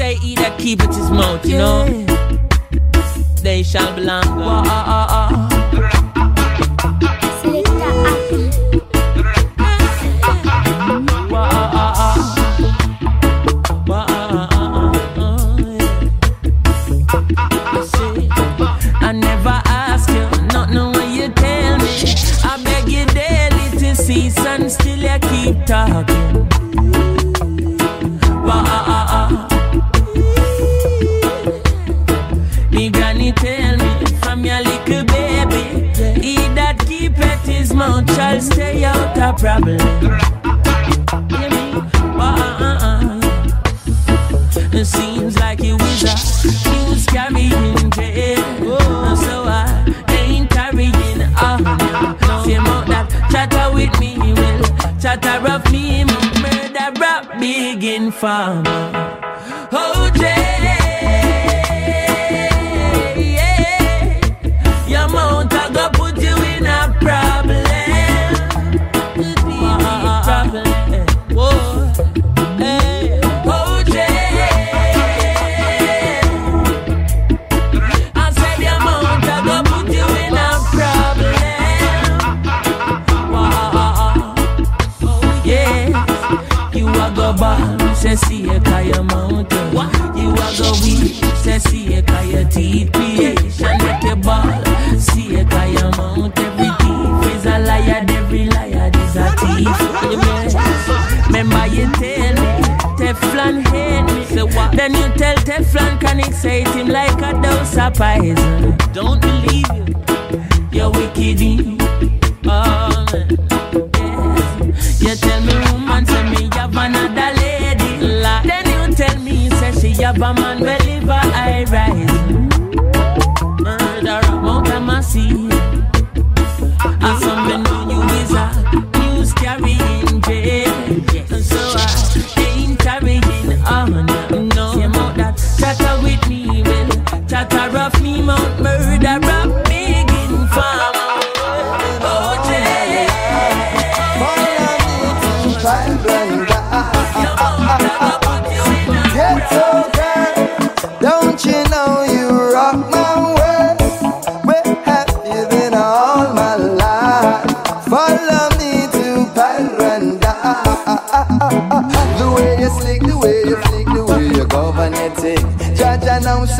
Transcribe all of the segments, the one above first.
say he that keepeth his mouth, you know. They shall uh, uh. I never ask you, not know what you tell me. I beg you daily to cease and still you keep talking. Stay out of ah, ah. It seems like you is a news carrying jail. So I ain't carrying on. Same out that chatter with me will chatter of me, murder rap big informer. Dose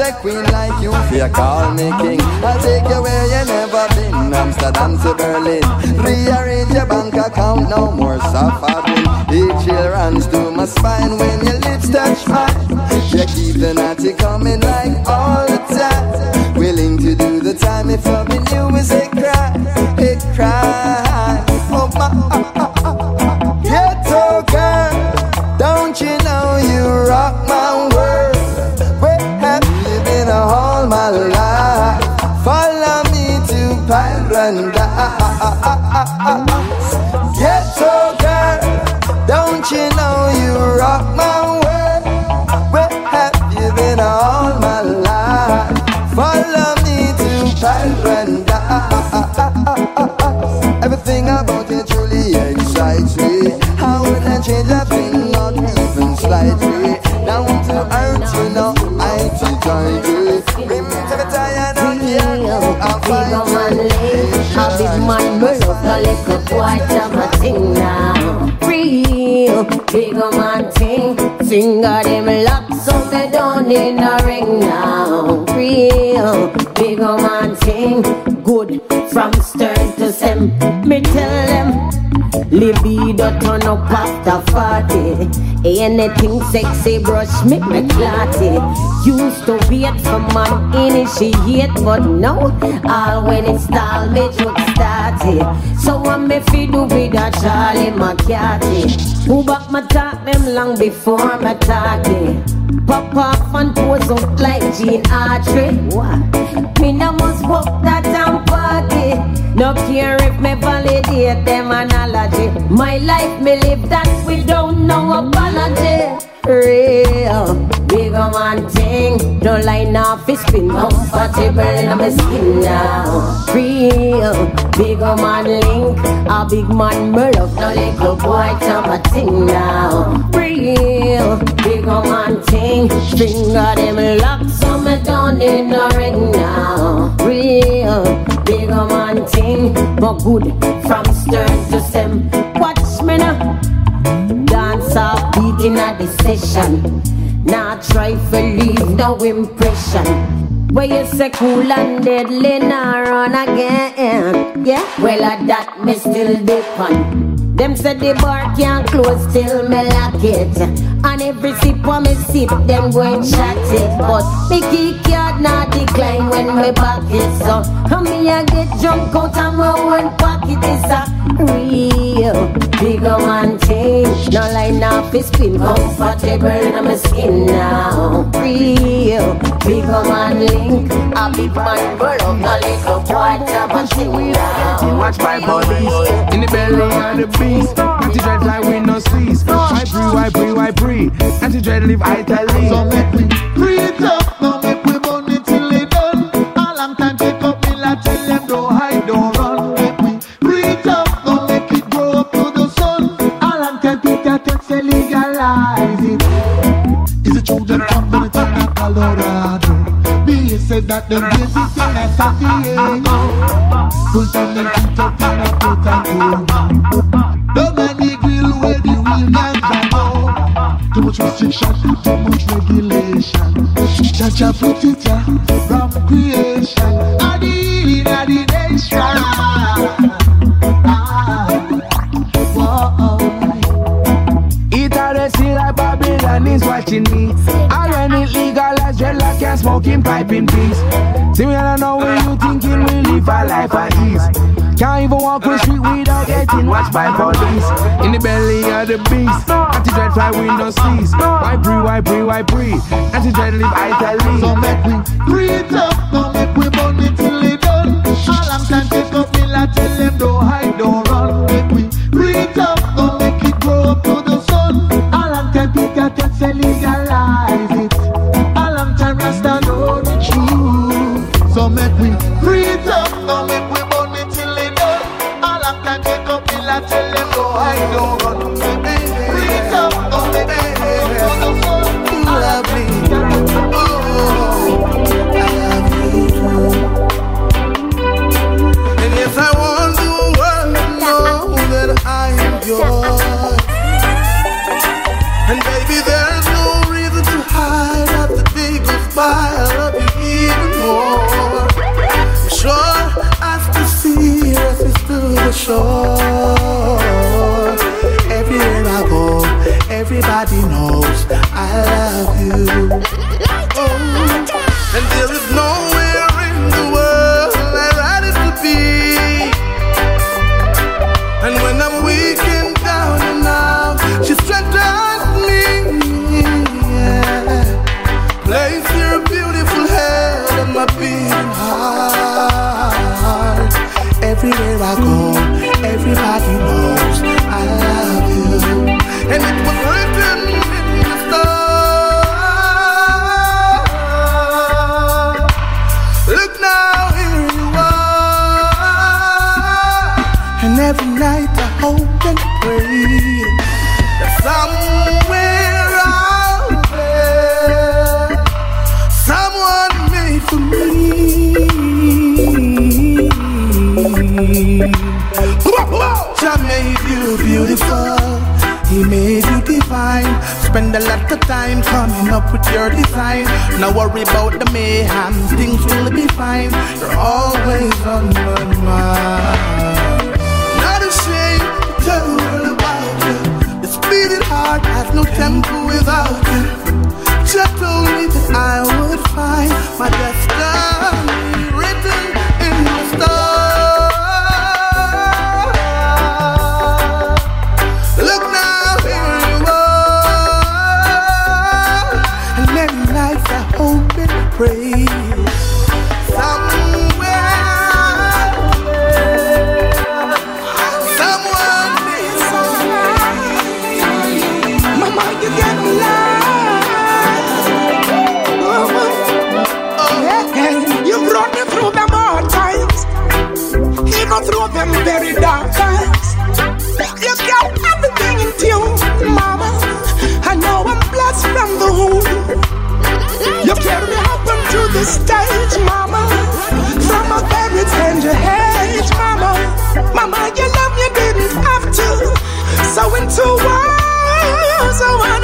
a queen like you, fear call me king. I'll take you where you never been, Amsterdam to Berlin. Rearrange your bank account, no more suffering. Each chill runs through my spine when your lips touch mine. You keep the naughty coming like all the time. Willing to do the time if loving you is a crime, a crime. Paradise. Everything about you truly excites me. I wouldn't change a thing, not even slightly. Down to earth, you know, I feel joy. Remember the tired out here, I'll find A big man, me love little boy, jam a thing now. Big man thing. Finger them lock, so me don't need no ring now. Real, big man thing. Good from stern to stem. Me tell them. Libido turn up after 40 Anything sexy brush make me clotty. Used to wait for man initiate But now all when it stall me joke started. So I'm me fi do with a Charlie McCarthy Who back my talk them long before my talk Pop off and pose up like Gene Autry What? Me no must walk that damn party No care if me validate them analogy. My life me live that without no apology. Real Bigger man thing Don't line off his spin Comfortable in my skin now. Real Bigger man link. A big man me love No little boy time my thing now. Real Bigger man thing Finger them lock, so me don't need no ring now. Real big man thing, but good from stern to stem. Watch me now, dance up, beating a the session. Now try to leave no impression. Where you say cool and deadly, now run again. Yeah, well, at that me still depend. Them said the bar can't close till me lock it. And every sip when me sip, them going chat it. But me kick not decline when me pocket. So, how me I get drunk out of my one pocket is a real bigger man change. No line off his spin, comfortable in my skin now. Real bigger man link, a big man burn up, no little boy tap and sing now. Watch my bodies in the belly of the beast. Anti-dread fly with no sleeves. Why breathe, why breathe, why breathe? Anti-dread live Italy. So make me breathe that them places in San Diego. The beast, ah. anti-dread fly with no sleeves. Ah. Why breathe, why breathe, why breathe? Anti-dread live Italy. So make we breathe up, now make we burn it till it done. A long time take up me like tell them don't hide, don't run. Make we breathe up, now make it grow up to the sun. A long time Peter take say legalize it. A long time Rasta know the truth. So make we breathe up, now make we burn it till it done. A long time take up me like tell them don't hide, don't run. A time coming up with your design. Now worry about the mayhem, things will be fine. You're always on my mind. Not ashamed to tell the world about you. This beating heart has no tempo without you. Just told me that I would find my destiny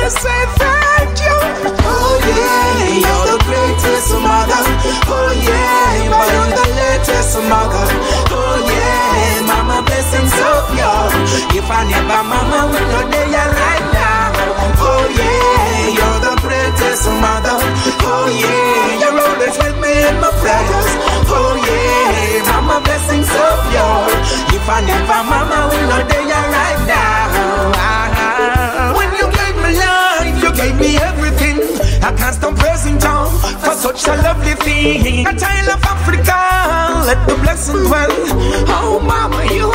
wanna say thank you. Oh yeah, you're the greatest mother. Oh yeah, but you're the latest mother. Oh yeah, mama blessings of you. If I never mama, we know they are right now. Oh yeah, you're the greatest mother. Oh yeah, you're always with me in my prayers. Oh yeah, mama blessings of you. If I never mama, we know they are right now. Gave me everything. I can't stop praising John for such a lovely thing. A child of Africa, let the blessing dwell. Oh, mama, you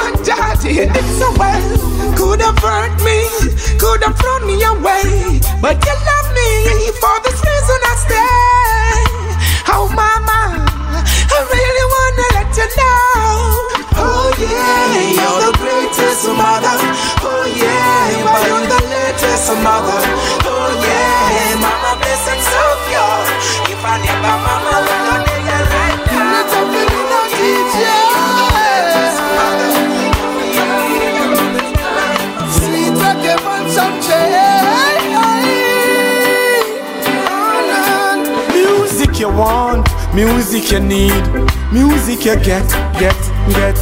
music you need, music you get, get, get.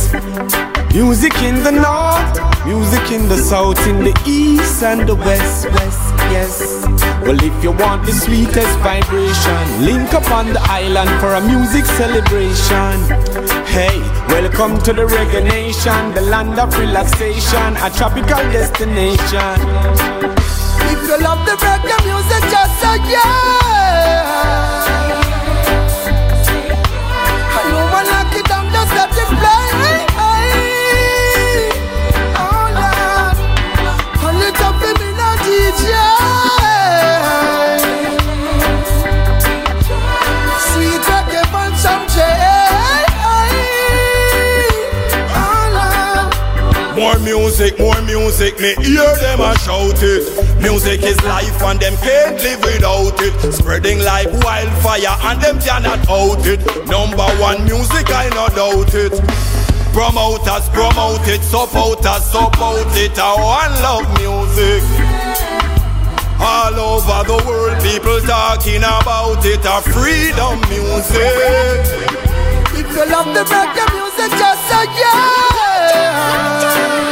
Music in the north, music in the south, in the east and the west, west, yes. Well, if you want the sweetest vibration, link up on the island for a music celebration. Hey, welcome to the reggae nation, the land of relaxation, a tropical destination. If you love the reggae music, just say yeah. Music, me hear them a shout it. Music is life and them can't live without it. Spreading like wildfire and them cannot out it. Number one music, I no doubt it. Promoters promote it, supporters support it. I want love music. All over the world, people talking about it. A freedom music. If you love the reggae music, just say yeah.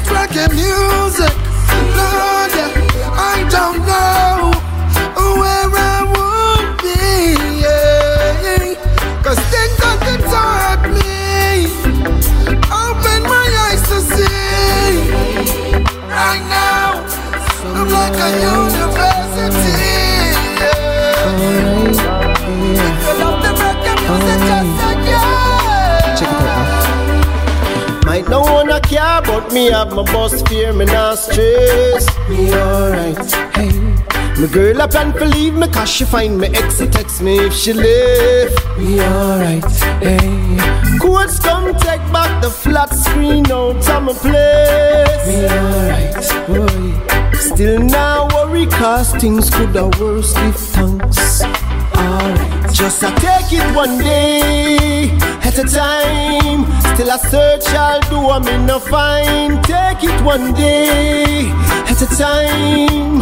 A reggae music. Lord, I don't know where I would be. yeah. Cause things that you taught me open my eyes to see. Right now, I'm like a university. Not but me have my boss fear, me not stress. Me alright, hey. My girl up and believe me, cause she find me ex, she text me if she left. Me alright, hey. Courts come take back the flat screen out of my place. Me alright, boy. Still now worry, cause things could have worse if thanks. Alright, just I take it one day at a time. Still I search, I'll do, I'm in a find. Take it one day at a time.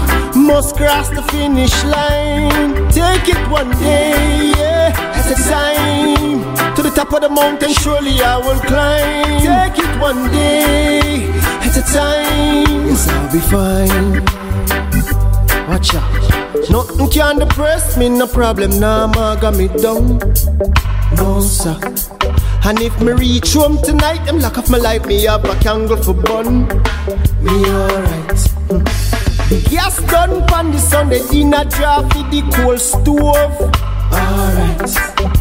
Must cross the finish line. Take it one day, yeah, at a time. To the top of the mountain, surely I will climb. Take it one day at a time. Yes, I'll be fine. Watch out. Nothing can depress me, no problem, nah, ma got me down. No, sir. And if me reach home tonight, them lock off my life, me have a candle for bun. Me alright. The gas done pan the Sunday dinner draft with the coal stove. Alright.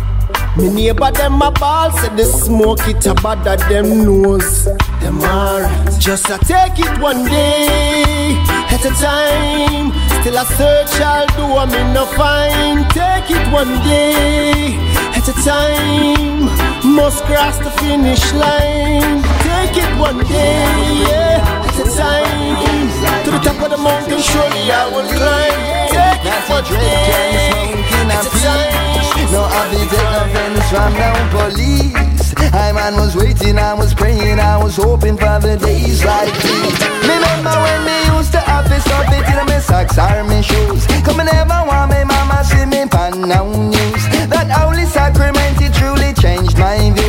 Me neighbor them a ball said the smoke it a bother them nose. Them alright. Just a take it one day at a time. Still a search I'll do I'm in no find. Take it one day at a time, must cross the finish line. Take it one day, yeah, at a time. To the top of the mountain, surely I will climb. Take it one day, at a time. No, I be take offense from no police. I man was waiting, I was praying, I was hoping for the days like these. Me remember when me used to have this stuff it in my socks or my shoes. Come and never want me mama see me pan now news. That holy sacrament it truly changed my views.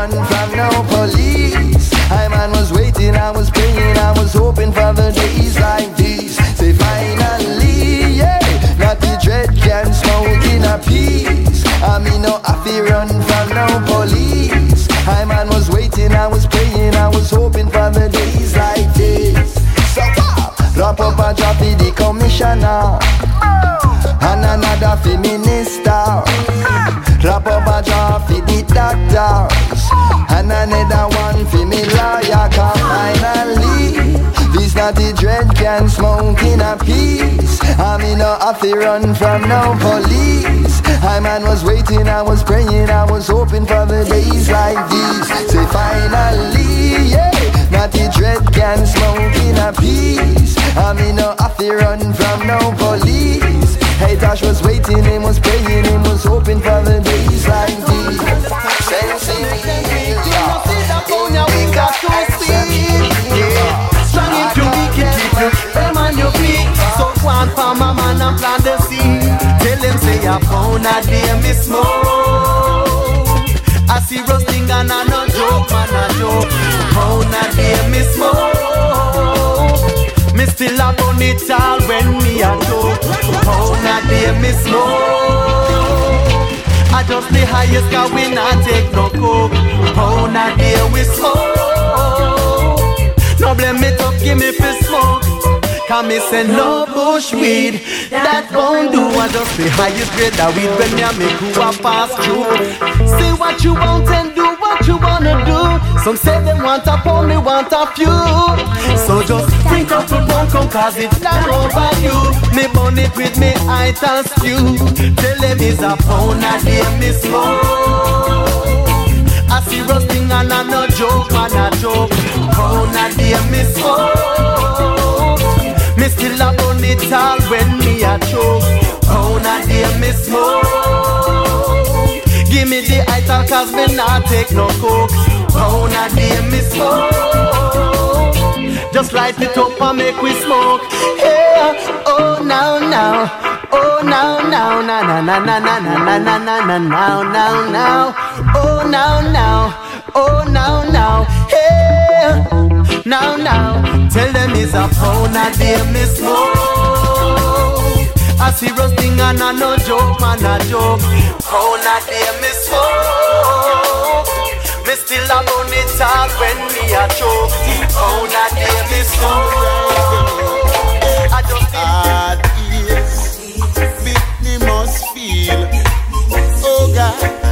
Run from no police. I man was waiting, I was praying, I was hoping for the days like these. Say finally, yeah, naughty dread can smoke in a peace. I mean, no, feel run from no police. I man was waiting, I was praying, I was hoping for the days like this. So, uh, drop up a drop in the commissioner and another for minister. Drop up a drop for the doctors and another one for me lawyer. Cause finally, this naughty dread can smoke in a peace. I mean, no, feel run from no police. I man was waiting, I was praying, I was hoping for the days like these. Say finally, yeah, naughty dread can smoke in a peace. I mean, no, feel run from no police. Hey, Tosh was waiting, he was praying, say a day me smoke. I see roasting and I no joke, man a joke. Pound a day me smoke. Me still a burn it all when me a joke. Pound a day me smoke. I just the highest cause we not take no coke Pound a day we smoke No blame me to give me for smoke Cause me say no bush weed. That won't do I just the highest grade that weed When me a make who a pass through Say what you want and do what you wanna do. Some say they want a pound, me want a few. So just bring up the pound come cause it's not over you. Me burn it with me I ital stew Tell them it's a pound a day me smoke. I see roasting and I no joke, man a joke. Pound a day cause me not take no coke. Pound a day me smoke. Just light it up and make we smoke. Yeah, oh now now. Oh now now. Na na na na na na na na na now now now. Oh now now. Oh now now. Hey now now. Tell them it's a pound a day me smoke. I see roasting and I no joke man a joke. Pound a day me smoke still a burn it all when me a choke. Pound a me smoke. I just hard ears, Whitney must feel. Oh God,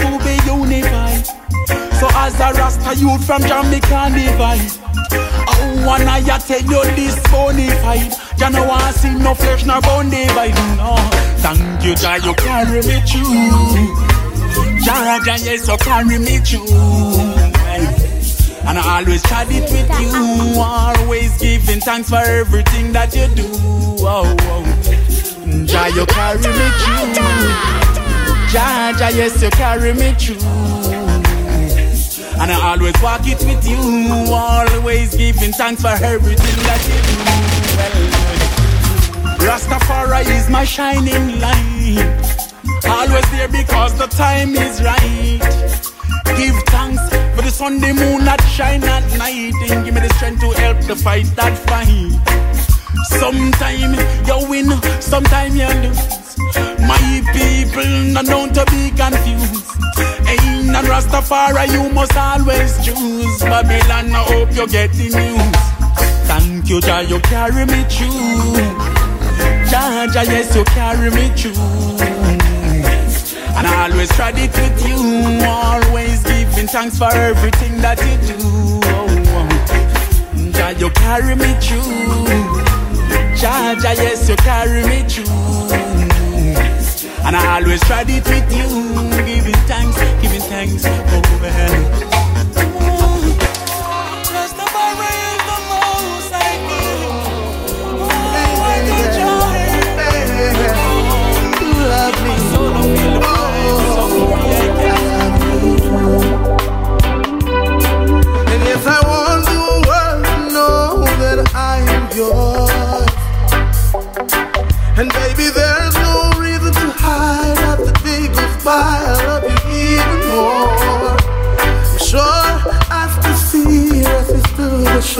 to be unified. So as a Rasta youth from Jamaica divide. Oh, one I tell you this bonified. You know I see no flesh nor bone divide. No, thank you, Jah, you carry me through. Jah, Jah, yes, you carry me through. And I always tried it with you, always giving thanks for everything that you do. Oh, oh. Jah, you carry me through. Jah, yes, you carry me through. And I always walk it with you, always giving thanks for everything that you do. Well, Rastafari is my shining light. Always there because the time is right. Give thanks for the Sunday moon that shine at night and give me the strength to help the fight that fight. Sometime you win, sometime you lose. My people not known to be confused. Ain't a Rastafari, you must always choose. Babylon, I hope you get the news. Thank you, Jah, you carry me through. Jah, Jah, yes, you carry me through. And I always tried it with you, always giving thanks for everything that you do. Jah, you carry me through. Jah, Jah, yes, you carry me through. And I always tried it with you, giving thanks, giving thanks. Oh, well.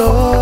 The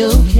everything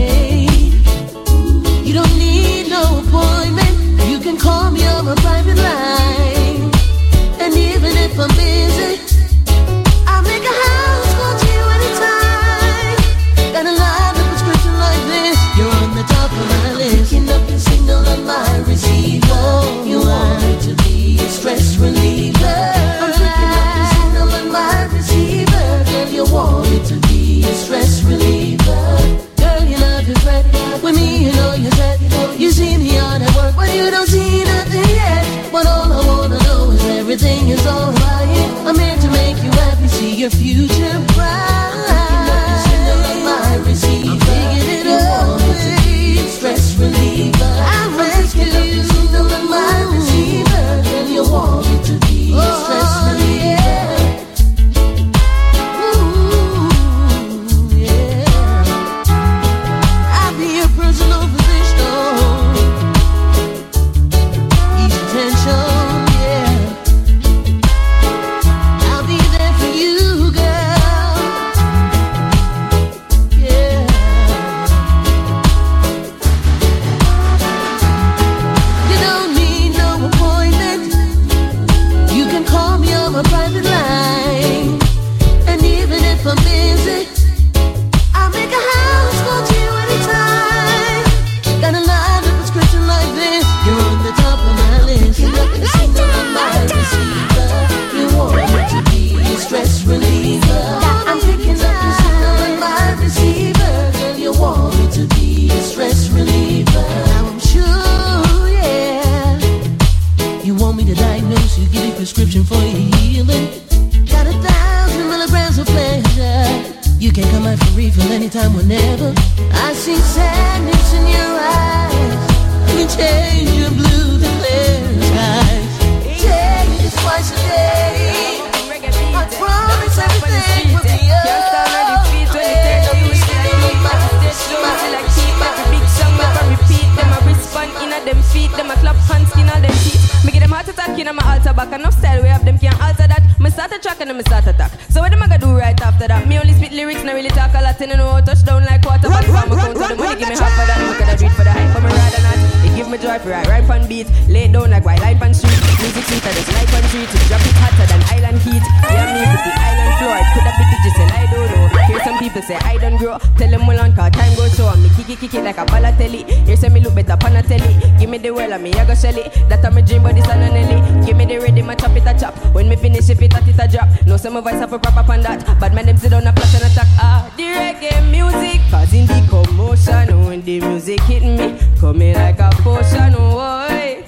and then me start attack. So what am I gonna do right after that? Me only spit lyrics, not really talk a lot, and I know touchdown like quarterback. From my count to the money, give me half of that. Coulda do it for the hype, but me rather not. Give me joy for right, right on beat, lay down like white life on street. Music sweeter, just like on street. Drop it hotter than island heat. Yeah, me with the island floor. It coulda be digital, I don't know. Hear some people say I don't grow. Tell them well on cause time goes so. Me kick it, kick it like a balotelli. Here say me look better pan a telly. Give me the world and me I go sell it. That a me dream, but this a no Nelly. Give me the ready, my chop it a chop. When me finish, if it at it a drop. No say my voice have a proper on that. But man them sit down a flash and attack. Ah, the reggae music causing the commotion. When the music hit me, coming like a Oh, boy.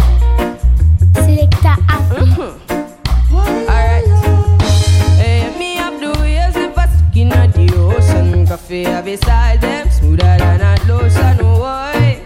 Selector Alright. Hey, me have the waves if I stuck in the ocean. Coffee a them smoother than a lotion. Boy.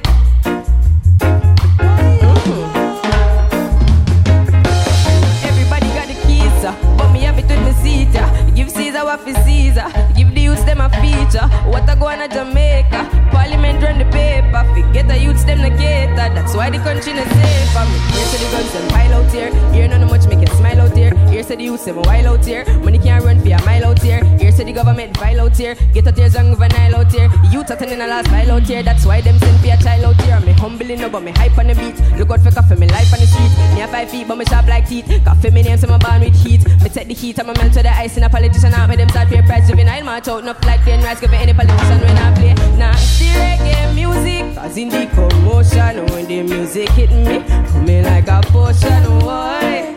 Everybody got the keys, uh, but me have it with me seat. uh. Give Caesar what for Caesar. Give the youths them a feature. What I go on a Jamaica. Parliament run the paper. Forget the youths them the cater. That's why the country not safe. I'm here to the guns and pile out here. Here none much make it smile out here. Here to the youths them a while out here. Money can't run for a mile out here. Here to the government file out here. Get out here young Nile out here. Youth attending a last file out here. That's why them send for a child out here. Me humble enough but me hype on the beat. Look out for Koffee, me life on the street. Me a five feet but me sharp like teeth. Koffee me name so my born with heat. Me take the heat and me melt to the ice in a politician out. Me them start pay price juvenile march out enough like ten rice. Give me any politician when I play. Nah, the reggae music causing the commotion. When the music hit me, coming like a potion. Boy.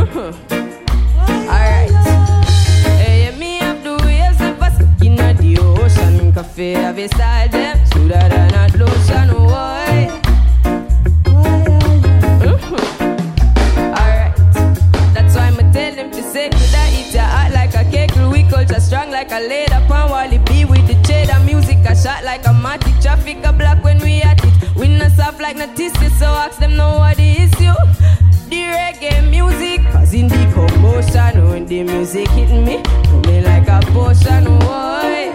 Uh-huh. Alright. Hey, me have the waves if I stuck in the ocean. Koffee have a style them smoother than a lotion. Boy. Uh-huh. Tell them to say could I eat your heart like a cake We culture strong like a leather pan Wally B hot like a matic. Traffic a block when we at it. We no soft like Natisi, so ask them know what the issue. The reggae music causing the commotion when the music hit me, to me like a potion. Why?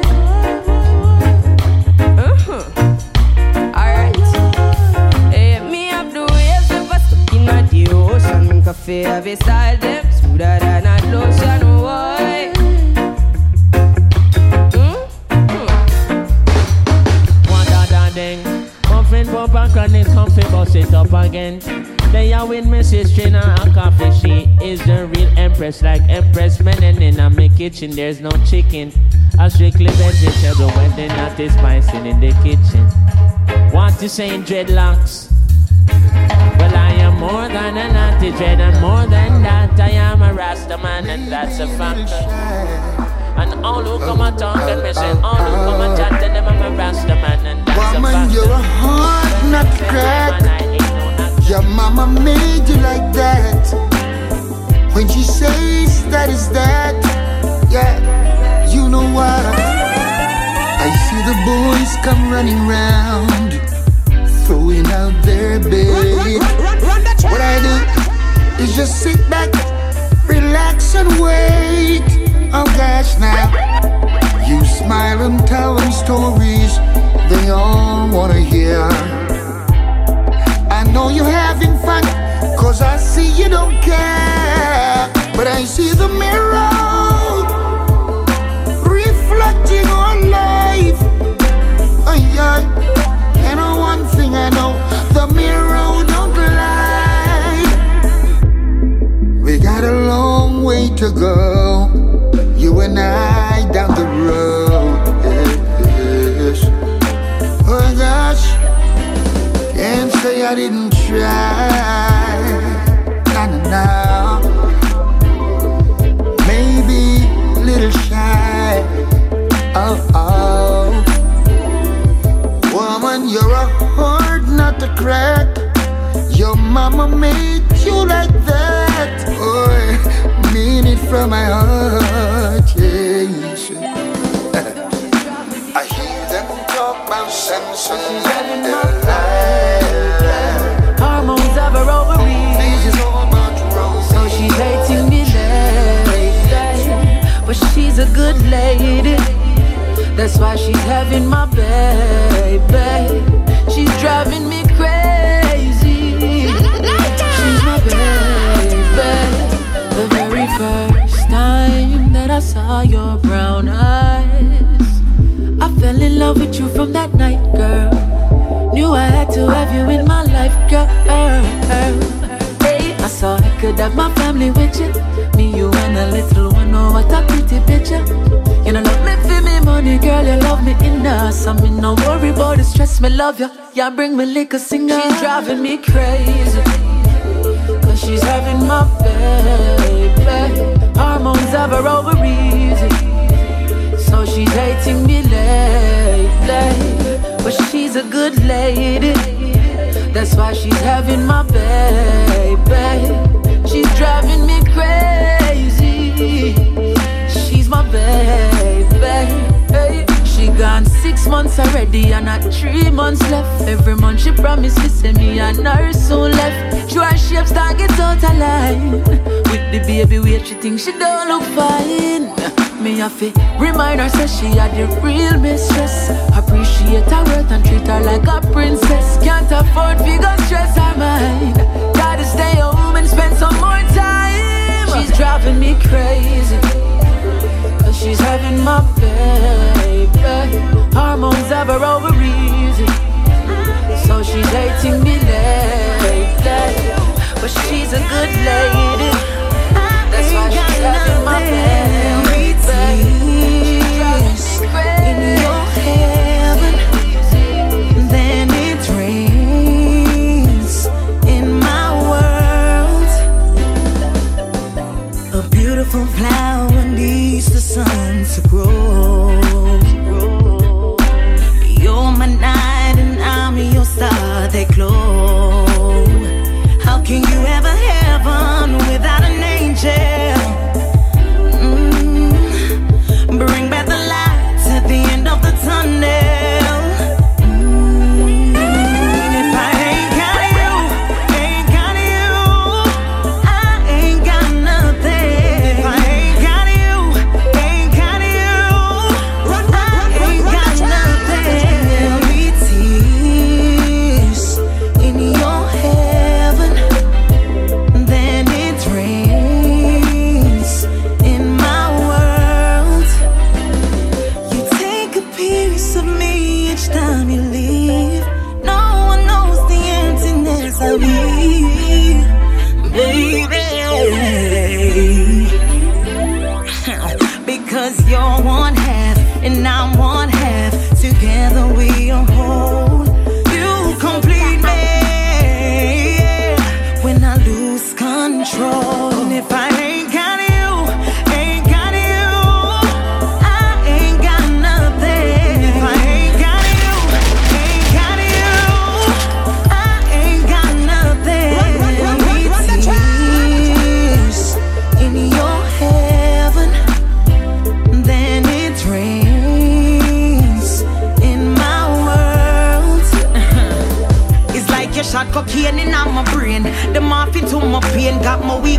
Uh-huh. Alright. Me up the waves, never stuck in my devotion. Cafe, have a style, them smooth empress, like Empress Menen and in my kitchen. There's no chicken. I strictly vegetable when the nut is spicing in the kitchen. What you saying, dreadlocks? Well, I am more than an anti-dread, and more than that, I am a Rasta man, and that's a fact. And all who come and talk and me say, all who come and chat, tell them I'm a Rasta man, and that's Woman, a fact. you're a hard nut crack. Your mama made you like that. When she says that is that, yeah, you know what? I see the boys come running round, throwing out their bait. What I do is just sit back, relax and wait. Oh gosh, now you smile and tell them stories they all wanna hear. I know you're having fun, cause I see you don't care. I see the mirror reflecting on life. Oh, yeah. And uh, one thing I know, the mirror don't lie. We got a long way to go, you and I down the road. Yes. Oh gosh, can't say I didn't try. Nah, nah, nah. Oh. Woman, you're a hard nut to crack. Your mama made you like that. Oh, mean it from my heart. Yes. I hear them talk about Samson and Delilah. Hormones of her ovaries. So she's hating me lately. But she's a good lady. That's why she's having my baby. She's driving me crazy. She's my baby. The very first time that I saw your brown eyes, I fell in love with you from that night, girl. Knew I had to have you in my life, girl. I saw I could have my family with you. Me, you, and a little one. Oh, what a pretty picture. You love me for me money, girl. You love me enough. So me no worry about the stress. Me love you. Yeah, bring me liquor, singer. She's driving me crazy. Cause she's having my baby. Hormones of her ovaries. So she's hating me lately. But she's a good lady. That's why she's having my baby. She's driving me crazy. My baby. She gone six months already and not three months left. Every month she promised to send me and her soon left. Dry shapes start get out of line. With the baby weight, she think she don't look fine. Me have to remind her say she had the real mistress. Appreciate her worth and treat her like a princess. Can't afford figure stress her mind. Gotta stay home and spend some more time. She's driving me crazy. She's having my baby. Hormones of her ovaries. So she's hating me lately. But she's a good lady. That's why she's having my baby.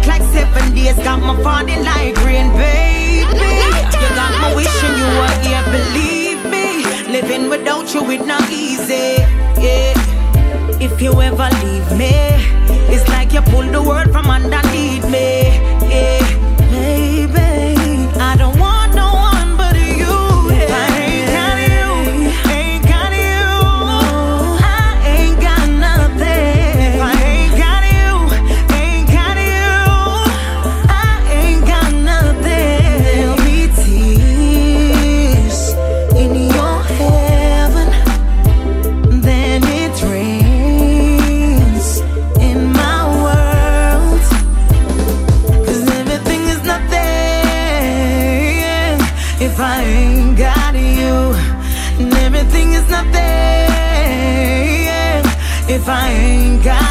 My like seven days. Got my falling like rain, baby. You got me wishing you were here, believe me. Living without you, it not easy. Yeah. If you ever leave me, it's like you pull the world from underneath me. Yeah.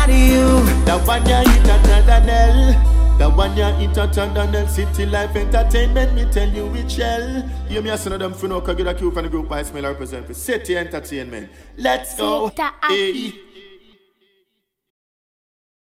You. The one you hit Danel. The one you hit Danel City Life Entertainment. Me tell you which shell. You me a son of them for no. Cause get a cue from the group I smell represent for City Entertainment. Let's go.